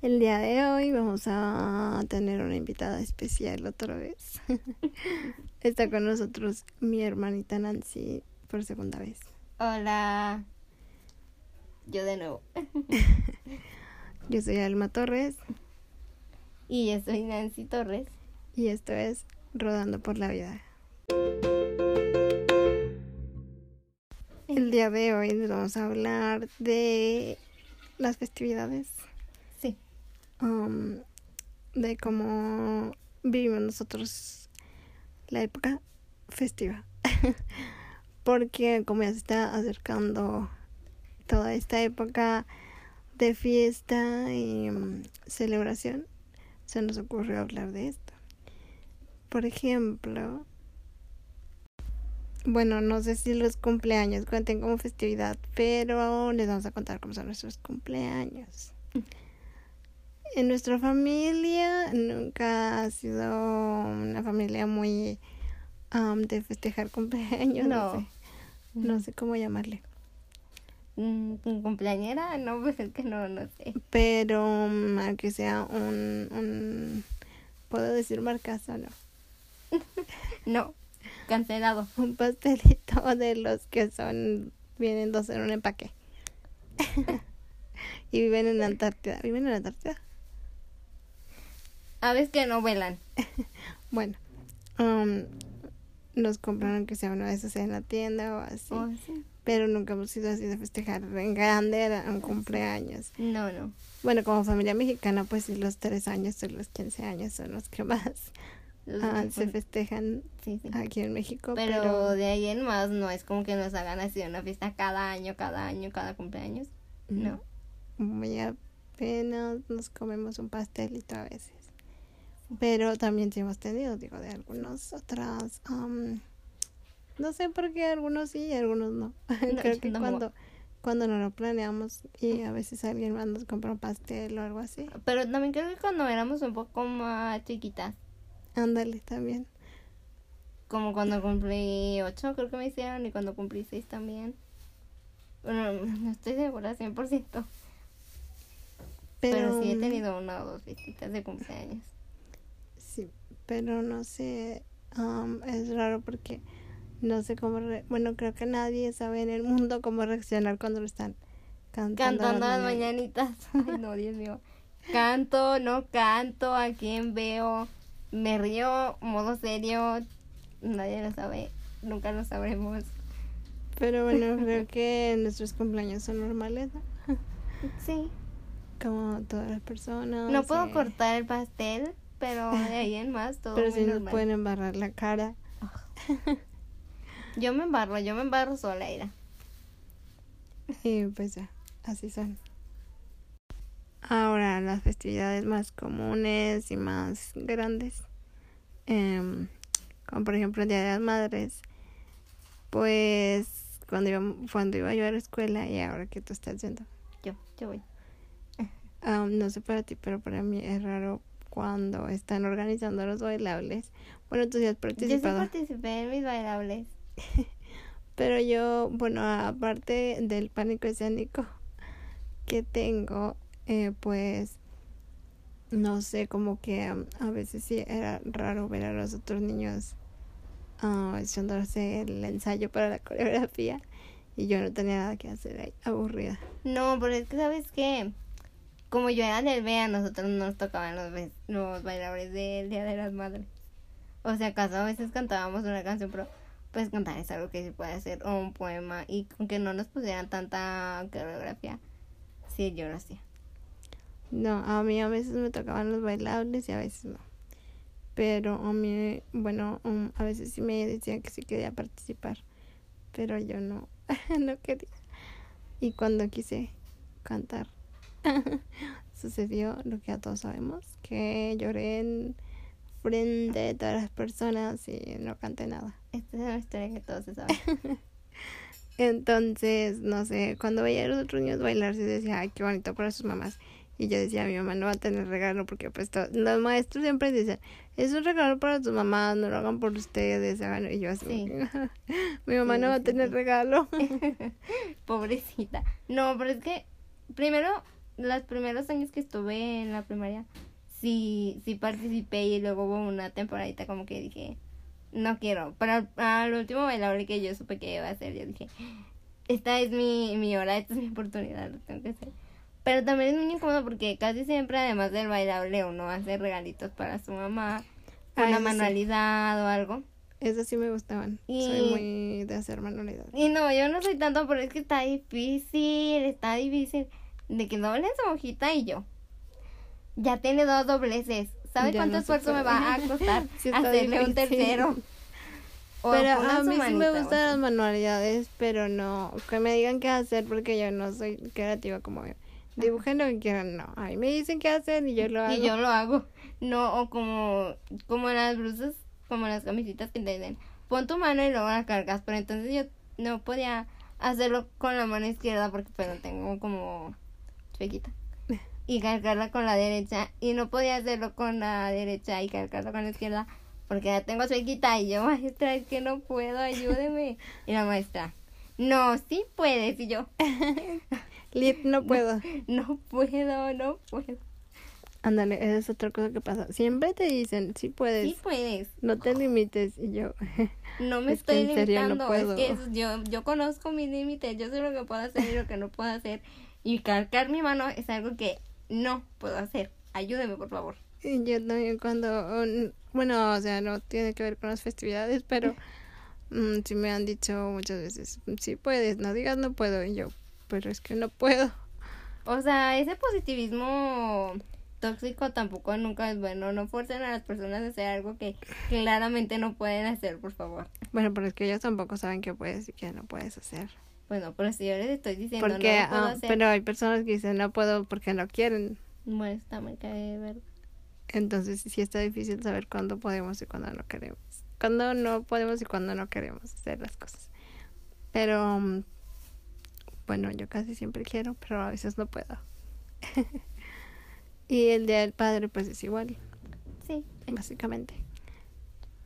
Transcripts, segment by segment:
El día de hoy vamos a tener una invitada especial otra vez. Está con nosotros mi hermanita Nancy por segunda vez. Hola. Yo de nuevo. Yo soy Alma Torres Y yo soy Nancy Torres. y esto es Rodando por la Vida. El día de hoy les vamos a hablar de las festividades. Um, de cómo vivimos nosotros la época festiva. Porque como ya se está acercando toda esta época de fiesta y mm, celebración, se nos ocurrió hablar de esto. Por ejemplo, bueno, no sé si los cumpleaños cuenten como festividad, pero les vamos a contar cómo son nuestros cumpleaños. En nuestra familia nunca ha sido una familia muy am, de festejar cumpleaños, no. No. sé, no sé cómo llamarle. Mm, ¿un ¿Cumpleañera? No, pues es que no, no sé. Pero mm, aunque sea un, un puedo decir marcas o no, No. Cancelado. un pastelito de los que son vienen dos en un empaque. y viven en la Antártida. ¿Viven en la Antártida? A veces que no vuelan. Bueno, um, nos compraron que sea uno de esos en la tienda o así. Oh, sí. Pero nunca hemos sido así de festejar en grande era un cumpleaños. No, no. Bueno, como familia mexicana, pues sí, los tres años o los 15 años son los que más Los ah, que se festejan Sí, sí. aquí en México. Pero, Pero, de ahí en más no es como que nos hagan así una fiesta cada año, cada año, cada cumpleaños. No. muy apenas nos comemos un pastelito a veces. Pero también sí hemos tenido, digo, de algunos otras. am, no sé por qué algunos sí y algunos no. Creo que no. cuando, cuando no lo planeamos y a veces alguien más nos compra un pastel o algo así. Pero también creo que cuando éramos un poco más chiquitas, Ándale también. como cuando cumplí ocho, creo que me hicieron, y cuando cumplí seis también. Bueno, no estoy segura 100%. Pero, Pero, sí he tenido una o dos fiestitas de cumpleaños. Pero no sé, am, es raro porque no sé cómo, re- bueno, creo que nadie sabe en el mundo cómo reaccionar cuando lo están cantando. Cantando las las mañanitas. mañanitas. Ay, no, Dios mío. Canto, no canto, a quién veo. Me río, modo serio. Nadie lo sabe. Nunca lo sabremos. Pero bueno, creo que nuestros cumpleaños son normales, ¿no? Sí. Como todas las personas. No puedo eh, cortar el pastel, pero de ahí en más todo Pero muy sí nos normal. pueden embarrar la cara. Yo me embarro, yo me embarro sola, Ira. Y pues ya, así son. Ahora, las festividades más comunes y más grandes, em, como por ejemplo el Día de las Madres, pues cuando iba, cuando iba yo a la escuela y ahora que tú estás yendo, Yo, yo voy. no sé para ti, pero para mí es raro cuando están organizando los bailables. Bueno, tú sí has Yo sí participado. participé en mis bailables. Pero yo, bueno, aparte del pánico escénico que tengo, eh, pues no sé, como que um, a veces sí era raro ver a los otros niños ah, echándose el ensayo para la coreografía y yo no tenía nada que hacer ahí, aburrida. No, pero es que sabes que como yo era del B, a nosotros no nos tocaban los, los bailadores del Día de las Madres. O sea, acaso a veces cantábamos una canción, pero pues cantar es algo que se puede hacer, o un poema, y aunque no nos pusieran tanta coreografía, sí, yo lo hacía. No, a mí a veces me tocaban los bailables y a veces no. Pero a mí, bueno, um, a veces sí me decían que sí quería participar, pero yo no, no quería. Y cuando quise cantar, sucedió lo que a todos sabemos, que lloré en frente de todas las personas y no canté nada. Esta es una historia que todos se saben. Entonces, no sé, cuando veía a los otros niños bailar, se decía, ay, qué bonito para sus mamás. Y yo decía, mi mamá no va a tener regalo porque pues to- los maestros siempre dicen, es un regalo para tus mamás, no lo hagan por ustedes, hagan. Y yo así, Sí. mi mamá Sí, no va a tener regalo. Pobrecita. No, pero es que primero los primeros años que estuve en la primaria, sí, sí participé y luego hubo una temporadita como que dije, no quiero. Pero al, último bailable que yo supe que iba a hacer, yo dije, esta es mi, mi hora, esta es mi oportunidad, lo tengo que hacer. Pero también es muy incómodo porque casi siempre, además del bailable, uno hace regalitos para su mamá, una manualidad o algo. Eso sí me gustaban. Soy muy de hacer manualidad. Y no, yo no soy tanto, pero es que está difícil, está difícil. De que doble su hojita y yo. Ya tiene dos dobleces. ¿Sabe cuánto esfuerzo me va a costar hacerle un tercero? pero a mí sí me gustan las manualidades, pero no que me digan qué hacer porque yo no soy creativa como yo. Dibujen lo que quieran, no. A mí me dicen qué hacer y yo lo hago. Y yo lo hago. No, o como, como las blusas, como las camisitas que te dicen, pon tu mano y luego la cargas. Pero entonces yo no podía hacerlo con la mano izquierda porque pues no tengo como chuequita. Y cargarla con la derecha. Y no podía hacerlo con la derecha y cargarla con la izquierda porque ya tengo chuequita. Y yo, maestra, es que no puedo, ayúdeme. Y la maestra, no, sí puedes. Y yo, no puedo. No, puedo, no puedo. Ándale, esa es otra cosa que pasa. Siempre te dicen, sí puedes. Sí puedes. No te limites. Y yo. No me estoy limitando. Es que yo, yo conozco mis límites. Yo sé lo que puedo hacer y lo que no puedo hacer. Y cargar mi mano es algo que no puedo hacer. Ayúdeme, por favor. Y yo también cuando. Bueno, o sea, no tiene que ver con las festividades, pero. Mm, sí me han dicho muchas veces, sí puedes, no digas no puedo. Y yo, pero es que no puedo. O sea, ese positivismo tóxico tampoco nunca es bueno. No fuercen a las personas a hacer algo que claramente no pueden hacer, por favor. Bueno, pero es que ellos tampoco saben qué puedes y qué no puedes hacer. Bueno, pero si yo les estoy diciendo porque, no puedo ah, Pero hay personas que dicen no puedo porque no quieren. Bueno, está muy cae verdad. Entonces sí está difícil saber cuándo podemos y cuándo no queremos. Cuándo no podemos y cuándo no queremos hacer las cosas. Pero mm, bueno, yo casi siempre quiero, pero a veces no puedo. y el Día del Padre, pues es igual. Sí. Básicamente.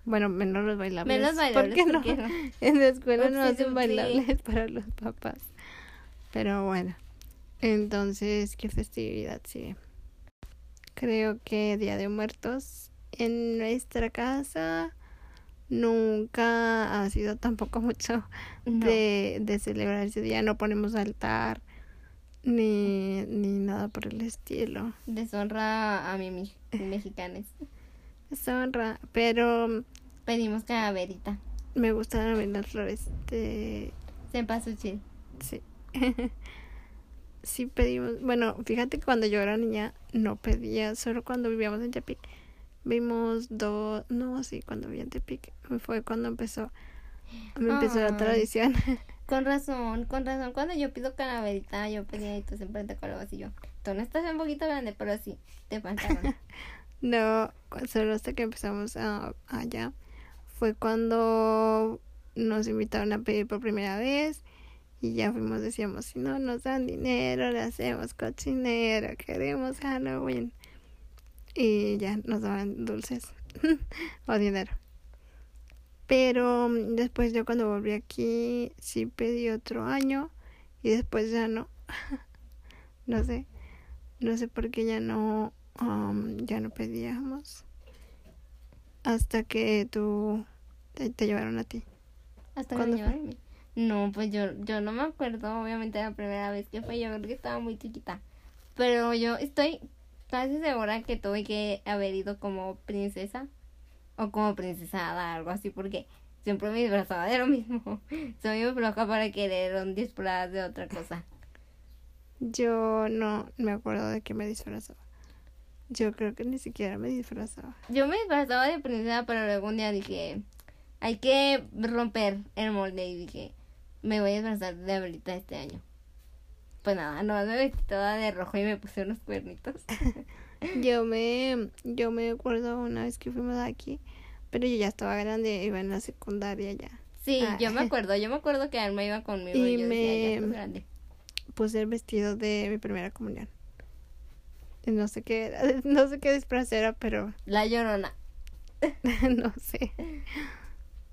Bueno, menos los bailables. Menos bailables. ¿Por qué no? En la escuela no hacen bailables para los papás. Pero bueno. Entonces, ¿qué festividad sigue? Creo que Día de Muertos en nuestra casa nunca ha sido tampoco mucho de, de celebrar ese día. No ponemos altar ni, ni nada por el estilo. Deshonra a mi, mi mexicanos. Deshonra, pero... Pedimos calaverita. Me mí las flores de... Cempasúchil. Sí. sí pedimos... Bueno, fíjate que cuando yo era niña no pedía, solo cuando vivíamos en Tepic vimos dos, no, sí, cuando vi en Tepic, fue cuando empezó, empezó la tradición. Con razón, con razón, cuando yo pido calaverita, yo pedía y tú siempre te colabas y yo, tú no estás un poquito grande, pero sí, te faltaron. no, solo hasta que empezamos a, allá, fue cuando nos invitaron a pedir por primera vez y ya fuimos, decíamos, si no nos dan dinero, le hacemos cochinero, queremos Halloween y ya nos daban dulces o dinero. Pero mm, después yo cuando volví aquí sí pedí otro año y después ya no. no sé. No sé por qué ya no um, ya no pedíamos. Hasta que tú te, llevaron a ti. Hasta que me llevaron a mí. No, pues yo yo no me acuerdo obviamente la primera vez que fue yo creo que estaba muy chiquita. Pero yo estoy casi segura que tuve que haber ido como princesa o como princesada, algo así, porque siempre me disfrazaba de lo mismo. Soy muy floja para querer un disfraz de otra cosa. Yo no me acuerdo de que me disfrazaba. Yo creo que ni siquiera me disfrazaba. Yo me disfrazaba de princesa, pero luego un día dije, hay que romper el molde y dije, me voy a disfrazar de abuelita este año pues nada, no me vestí toda de rojo y me puse unos cuernitos. yo me, yo me acuerdo una vez que fuimos aquí, pero yo ya estaba grande, iba en la secundaria ya. Sí, ah. yo me acuerdo, yo me acuerdo que Alma iba conmigo y, yo me decía, ya grande. puse el vestido de mi primera comunión. No sé qué no sé qué disfraz era, pero... La llorona. no sé.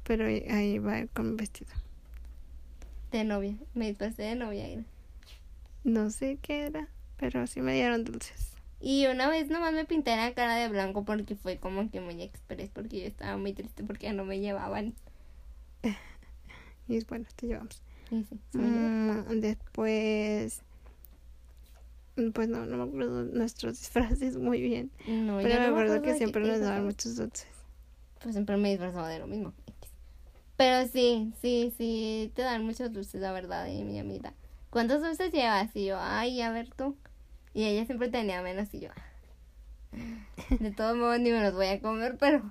Pero ahí va con mi vestido. De novia, me disfrazé de novia. No sé qué era. pero sí me dieron dulces. Y una vez nomás me pinté la cara de blanco porque fue como que muy express, porque yo estaba muy triste porque ya no me llevaban. Y es bueno, te llevamos. Sí, sí. Mm, después, pues no, no me acuerdo nuestros disfraces muy bien. No, Pero yo me no acuerdo que siempre nos daban muchos dulces. Pues siempre me disfrazaba de lo mismo. Pero sí, sí, sí, te dan muchos dulces, la verdad, y mi amiguita. ¿Cuántos dulces llevas? Y yo, ay, a ver tú. Y ella siempre tenía menos y yo. "Ah". De todos modos, ni me los voy a comer, pero.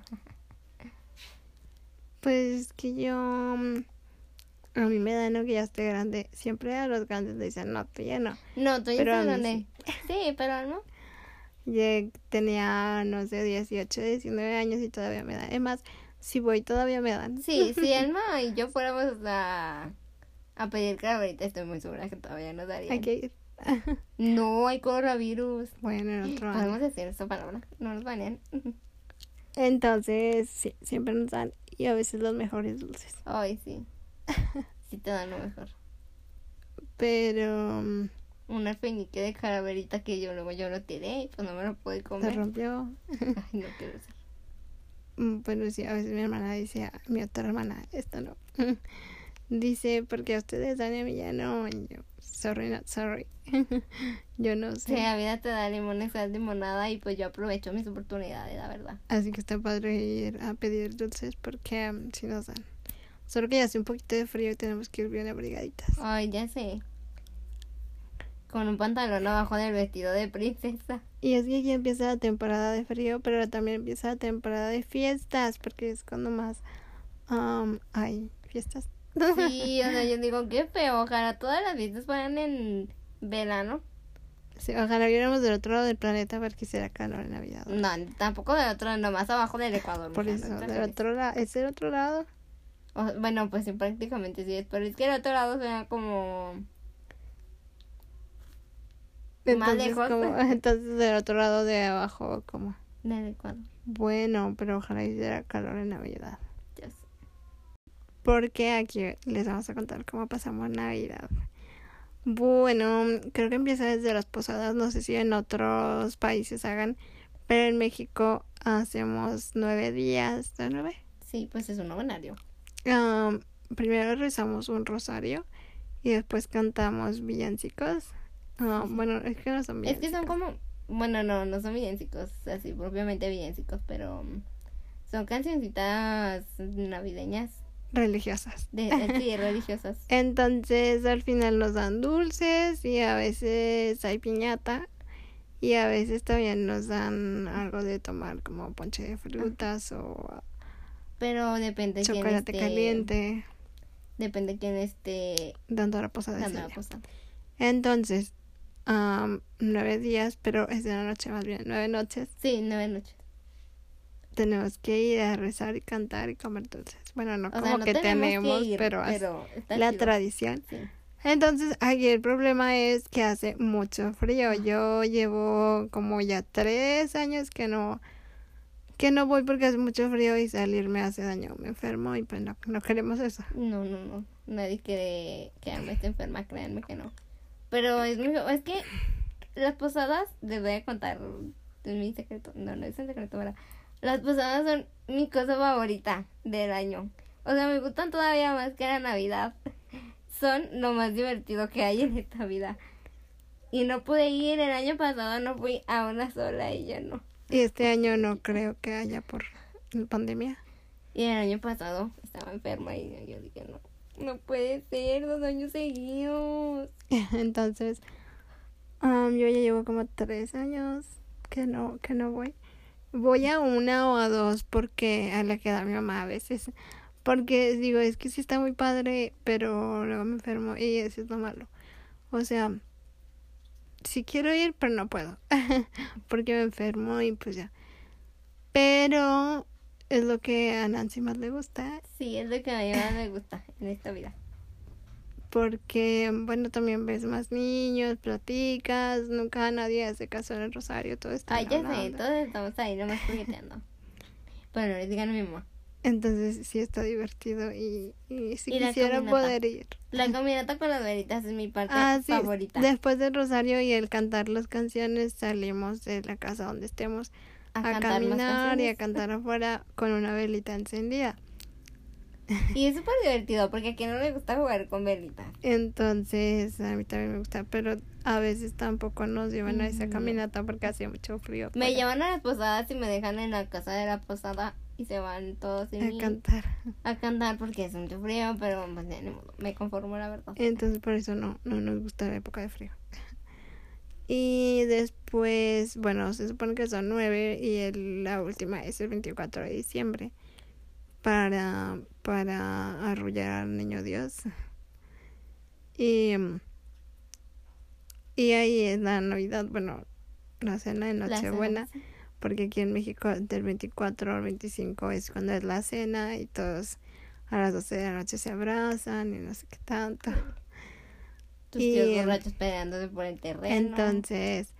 Pues que yo, mm, a mí me da no que ya esté grande. Siempre a los grandes le dicen, no, tú ya no. No, tú ya mí dónde. Sí, pero no. Yo tenía, no sé, 18, 19 años y todavía me dan. Es más, si voy todavía me dan. Sí, si Elma y yo fuéramos a, a pedir calaverita, estoy muy segura que todavía nos darían. Hay que ir. No, hay coronavirus. Bueno, en otro año. Podemos decir esta palabra, no nos banean. Entonces, sí, siempre nos dan. Y a veces los mejores dulces. Ay, sí. Sí te dan lo mejor. Pero mm, Un alfeñique de calaverita que yo luego yo lo tiré y pues no me lo pude se comer. rompió. Ay, no quiero. Mm, Bueno, sí, a veces mi hermana dice, a mi otra hermana, esto no. Dice, porque a ustedes dan y a mí ya no. Y yo, sorry, not sorry. yo no sé. la vida te da limones, sal limonada y pues yo aprovecho mis oportunidades, la verdad. Así que está padre ir a pedir dulces porque mm, si nos dan. Solo que ya hace un poquito de frío y tenemos que ir bien abrigaditas. Ay, ya sé. Con un pantalón abajo del vestido de princesa. Y es que ya empieza la temporada de frío, pero también empieza la temporada de fiestas, porque es cuando más um, hay fiestas. Sí, o sea, yo digo, qué feo. Ojalá todas las fiestas fueran en verano. Sí, ojalá viéramos del otro lado del planeta porque será calor en Navidad. No, tampoco del otro, nomás abajo del Ecuador. Por eso, no del otro lado, es el otro lado. O- bueno, pues sí, prácticamente sí es. Pero es que el otro lado suena como. Más lejos. como, entonces del otro lado de abajo, como, del Ecuador. bueno, pero ojalá hiciera calor en Navidad. Ya sé. Porque aquí les vamos a contar cómo pasamos Navidad. Bueno, creo que empieza desde las posadas, no sé si en otros países hagan, pero en México hacemos nueve días, ¿de nueve? Sí, pues es un novenario. Am, primero rezamos un rosario y después cantamos villancicos. Ah, bueno, es que no son Es villancicos. que son como. Bueno, no, no son villancicos, así propiamente villancicos, pero. Son cancioncitas navideñas. religiosas. De, sí, religiosas. Entonces al final nos dan dulces y a veces hay piñata y a veces también nos dan algo de tomar como ponche de frutas o Pero depende quién chocolate esté. caliente Depende quién esté dando la posada dando la posada. Entonces, am, nueve días, pero es de la noche más bien, nueve noches, Sí, nueve noches. tenemos que ir a rezar y cantar y comer dulces. Bueno, no O como sea, no que tenemos, ir, pero, pero la chido. tradición. Sí. Entonces, aquí el problema es que hace mucho frío. Yo llevo como ya tres años que no que no voy porque hace mucho frío y salir me hace daño. Me enfermo y pues no, no queremos eso. No, no, no. Nadie quiere que Alma esté enferma, créanme que no. Pero es es que las posadas, les voy a contar mi secreto. No, no es un secreto, ¿verdad? Las posadas son mi cosa favorita del año. O sea, me gustan todavía más que la Navidad. Son lo más divertido que hay en esta vida. Y no pude ir, el año pasado no fui a una sola y yo no. Y este año no creo que haya por la pandemia. Y el año pasado estaba enferma y yo dije, no, no puede ser dos años seguidos. Entonces, am, yo ya llevo como tres años que no, que no voy. Voy a una o a dos porque a la que da mi mamá a veces. Porque digo, es que sí está muy padre, pero luego me enfermo y eso es lo malo. O sea, sí quiero ir, pero no puedo. porque me enfermo y pues ya. Pero es lo que a Nancy más le gusta. Sí, es lo que a mí más me gusta en esta vida. Porque, bueno, también ves más niños, platicas, nunca nadie hace caso en el rosario, todo está Ay, ya sé, onda. todos estamos ahí nomás jugueteando. Pero no les digan a mi mamá. Entonces sí está divertido y, y si Y quisiera poder ir. La caminata con las velitas es mi parte Ah, sí. favorita. Después del rosario y el cantar las canciones salimos de la casa donde estemos a, caminar y a cantar afuera con una velita encendida. Y es súper divertido porque a quien no le gusta jugar con velitas. Entonces a mí también me gusta, pero a veces tampoco nos llevan a esa Mm. caminata porque hace mucho frío. Me llevan a las posadas y me dejan en la casa de la posada y se van todos sin a mí cantar. a cantar porque es mucho frío, pero pues, me conformo la verdad. Entonces por eso no, no nos gusta la época de frío. Y después, bueno, se supone que son nueve y el- la última es el 24 de diciembre para, para arrullar al niño Dios. Y, y ahí es la Navidad, bueno, la cena de La Nochebuena, porque aquí en México del 24 al 25 es cuando es la cena y todos a las 12 de la noche se abrazan y no sé qué tanto. Tus y- tíos borrachos peleándose por el terreno. Entonces,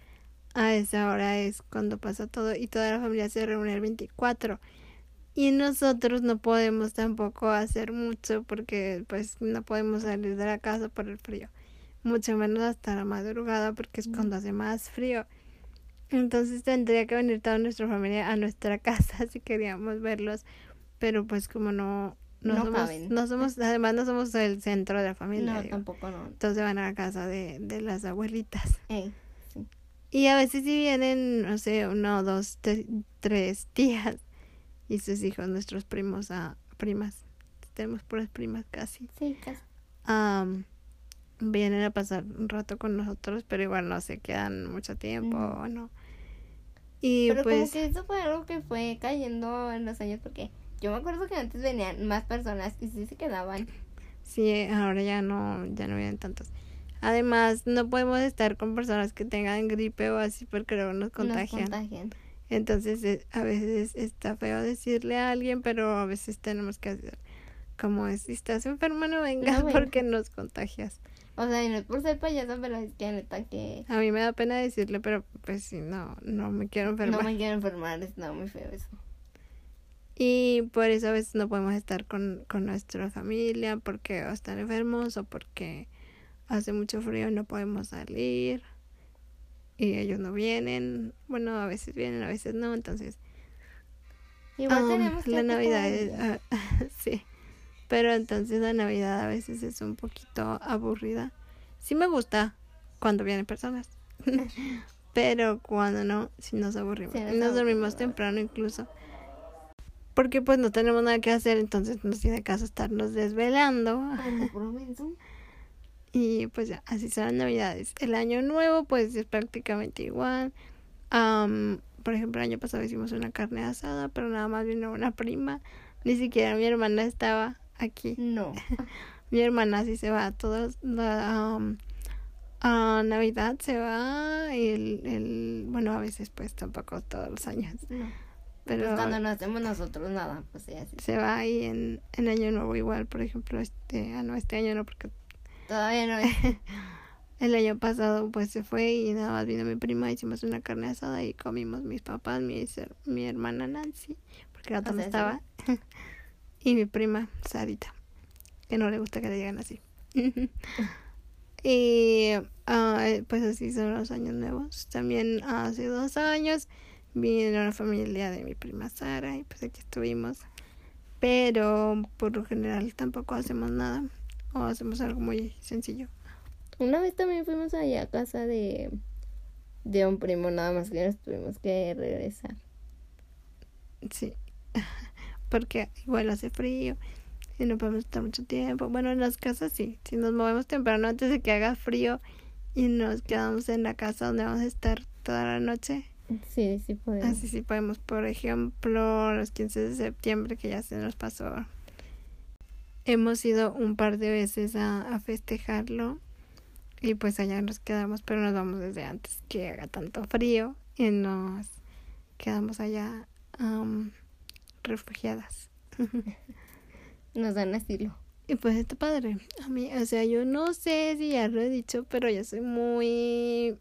a esa hora es cuando pasa todo y toda la familia se reúne el 24. Y nosotros no podemos tampoco hacer mucho porque pues no podemos salir de la casa por el frío. Mucho menos hasta la madrugada porque es cuando hace más frío. Entonces tendría que venir toda nuestra familia a nuestra casa si queríamos verlos. Pero pues como no, no, No somos, caben. no somos, además no somos el centro de la familia. no, digo. tampoco no. Entonces van a la casa de, de las abuelitas. Ey, sí. Y a veces si vienen, no sé, uno, dos, te- tres tías y sus hijos, nuestros primos, a primas. Tenemos puras primas casi. Sí, casi. Am, vienen a pasar un rato con nosotros, pero igual no se quedan mucho tiempo Ujú. o no. Y Pero pues como que eso fue algo que fue cayendo en los años porque yo me acuerdo que antes venían más personas y sí se quedaban. sí, ahora ya no, ya no vienen tantos. Además, no podemos estar con personas que tengan gripe o así porque luego nos Nos contagian. contagian. Entonces eh, a veces está feo decirle a alguien, pero a veces tenemos que hacer como es, si estás enferma no vengas No vengas. porque nos contagias. O sea, y no es por ser payasa, pero es que neta que A mí me da pena decirle, pero pues sí, no, no me quiero enfermar. no me quiero enfermar, está muy feo eso. Y por eso a veces no podemos estar con, con nuestra familia porque o están enfermos o porque hace mucho frío y no podemos salir y ellos no vienen. Bueno, a veces vienen, a veces no, entonces Igual Ah, tenemos que la Navidad es, ah, sí pero entonces la Navidad a veces es un poquito aburrida sí me gusta cuando vienen personas pero cuando no sí nos aburrimos Sí, nos dormimos temprano incluso porque pues no tenemos nada que hacer entonces no tiene caso estarnos desvelando y pues ya, así son las navidades. El año nuevo pues es prácticamente igual. Am, por ejemplo, el año pasado hicimos una carne asada, pero nada más vino una prima. Ni siquiera mi hermana estaba aquí. No. Mi hermana sí se va a la am, a Navidad se va y el, el bueno a veces pues tampoco todos los años no. pero Pues cuando no hacemos nosotros nada, pues sí, así. se va ahí en, en año nuevo igual por ejemplo este ah no este año no porque Todavía no es. El año pasado pues se fue y nada más vino mi prima, hicimos una carne asada y comimos mis papás, mi, mi hermana Nancy, porque la otra no estaba, y mi prima Sarita, que no le gusta que le digan así. y eh, pues así son los años nuevos. También hace dos años vino la familia de mi prima Sara y pues aquí estuvimos. Pero por lo general tampoco hacemos nada o hacemos algo muy sencillo. Una vez también fuimos allá a casa de, de un primo, nada más que nos tuvimos que regresar. Sí, porque igual hace frío y no podemos estar mucho tiempo. Bueno, en las casas sí, si nos movemos temprano antes de que haga frío y nos quedamos en la casa donde vamos a estar toda la noche, Sí, sí podemos. así sí podemos, por ejemplo, los 15 de septiembre que ya se nos pasó. Hemos ido un par de veces a, a festejarlo y pues allá nos quedamos, pero nos vamos desde antes que haga tanto frío y nos quedamos allá refugiadas. Nos dan asilo. Y pues está padre. A mí, o sea, yo no sé si ya lo he dicho, pero yo soy muy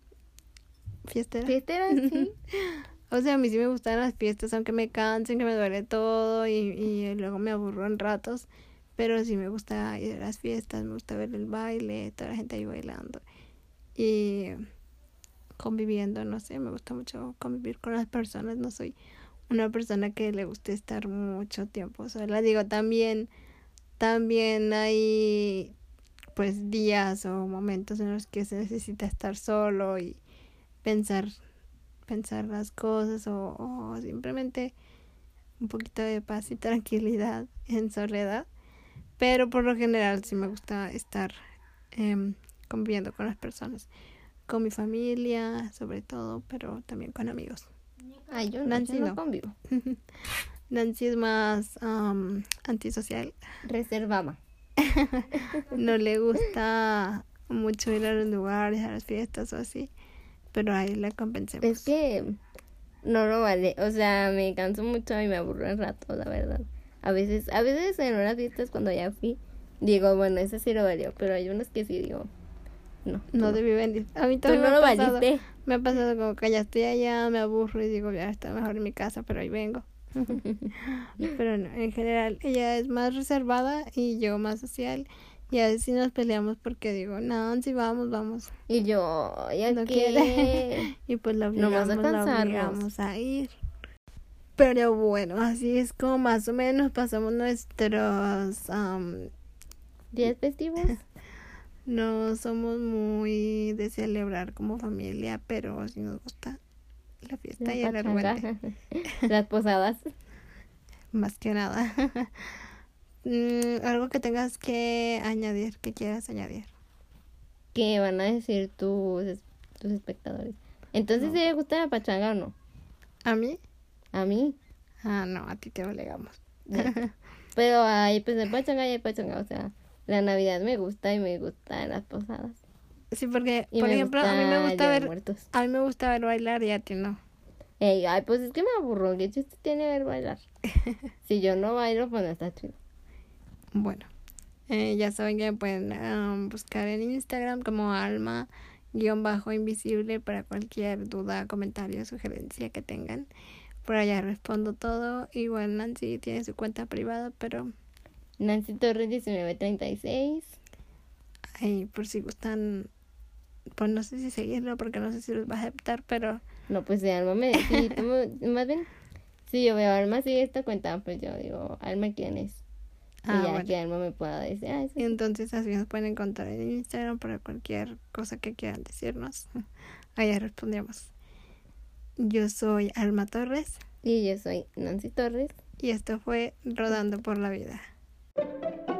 fiestera. Fiestera, sí. O sea, a mí sí me gustan las fiestas, aunque me cansen, que me duele todo y, y luego me aburro en ratos. Pero sí me gusta ir a las fiestas, me gusta ver el baile, toda la gente ahí bailando. Y conviviendo, no sé, me gusta mucho convivir con las personas, no soy una persona que le guste estar mucho tiempo sola. Digo, también, también hay pues días o momentos en los que se necesita estar solo y pensar, pensar las cosas o, simplemente un poquito de paz y tranquilidad en soledad. Pero por lo general sí me gusta estar eh, conviviendo con las personas, con mi familia sobre todo, pero también con amigos. Ay, yo no, Nancy yo no no. convivo. Nancy es más um, antisocial. Reservada. No le gusta mucho ir a los lugares, a las fiestas o así. Pero ahí la convencemos. Es que no lo vale. O sea, me canso mucho y me aburro el rato, la verdad. A veces, a veces en unas fiestas cuando ya fui, digo, bueno, ese sí lo valió. Pero hay unos que sí digo, no. No debí venir. A mí también no me lo ha pasado. valiste. Me ha pasado como que ya estoy allá, me aburro y digo, ya está mejor en mi casa, pero ahí vengo. pero no, en general ella es más reservada y yo más social. Y a veces sí nos peleamos porque digo, no, si vamos, vamos. Y yo, ¿ya No quiere. Y pues la obligamos, la alcanzarnos. obligamos a ir. Pero bueno, así es como más o menos pasamos nuestros... am, ¿Días festivos? No somos muy de celebrar como familia, pero sí nos gusta la fiesta y el La argüente. Las posadas. Más que nada. Mm, algo que tengas que añadir, que quieras añadir. ¿Qué van a decir tus, tus espectadores? Entonces, No. ¿sí le gusta la pachanga o no? ¿A mí? A mí. Ah, no, a ti te obligamos. Ya. Pero hay pues de pachanga y hay pachanga. O sea, la Navidad me gusta y me gustan las posadas. Sí, porque, Y por ejemplo, a mí me gusta ver, Muertos. a mí me gusta ver bailar y a ti no. Ey, ay, pues es que me aburro. ¿Qué chiste tiene ver bailar? si yo no bailo, pues no está chido. Bueno, eh, ya saben que pueden am, buscar en Instagram como alma guion bajo invisible para cualquier duda, comentario, sugerencia que tengan. Por allá respondo todo. Igual Nancy tiene su cuenta privada, pero Nancy Torres 1936. ahí por si gustan, pues no sé si seguirlo porque no sé si los va a aceptar, pero No, pues de Alma me sí, más bien, si yo veo a Alma sigue esta cuenta, pues yo digo, Alma, ¿quién es? Y Ah, ya bueno. que Alma me pueda decir, ah, Y entonces así nos pueden encontrar en Instagram para cualquier cosa que quieran decirnos. Allá respondemos. Yo soy Alma Torres y yo soy Nancy Torres. y esto fue Rodando por la Vida. Thank you.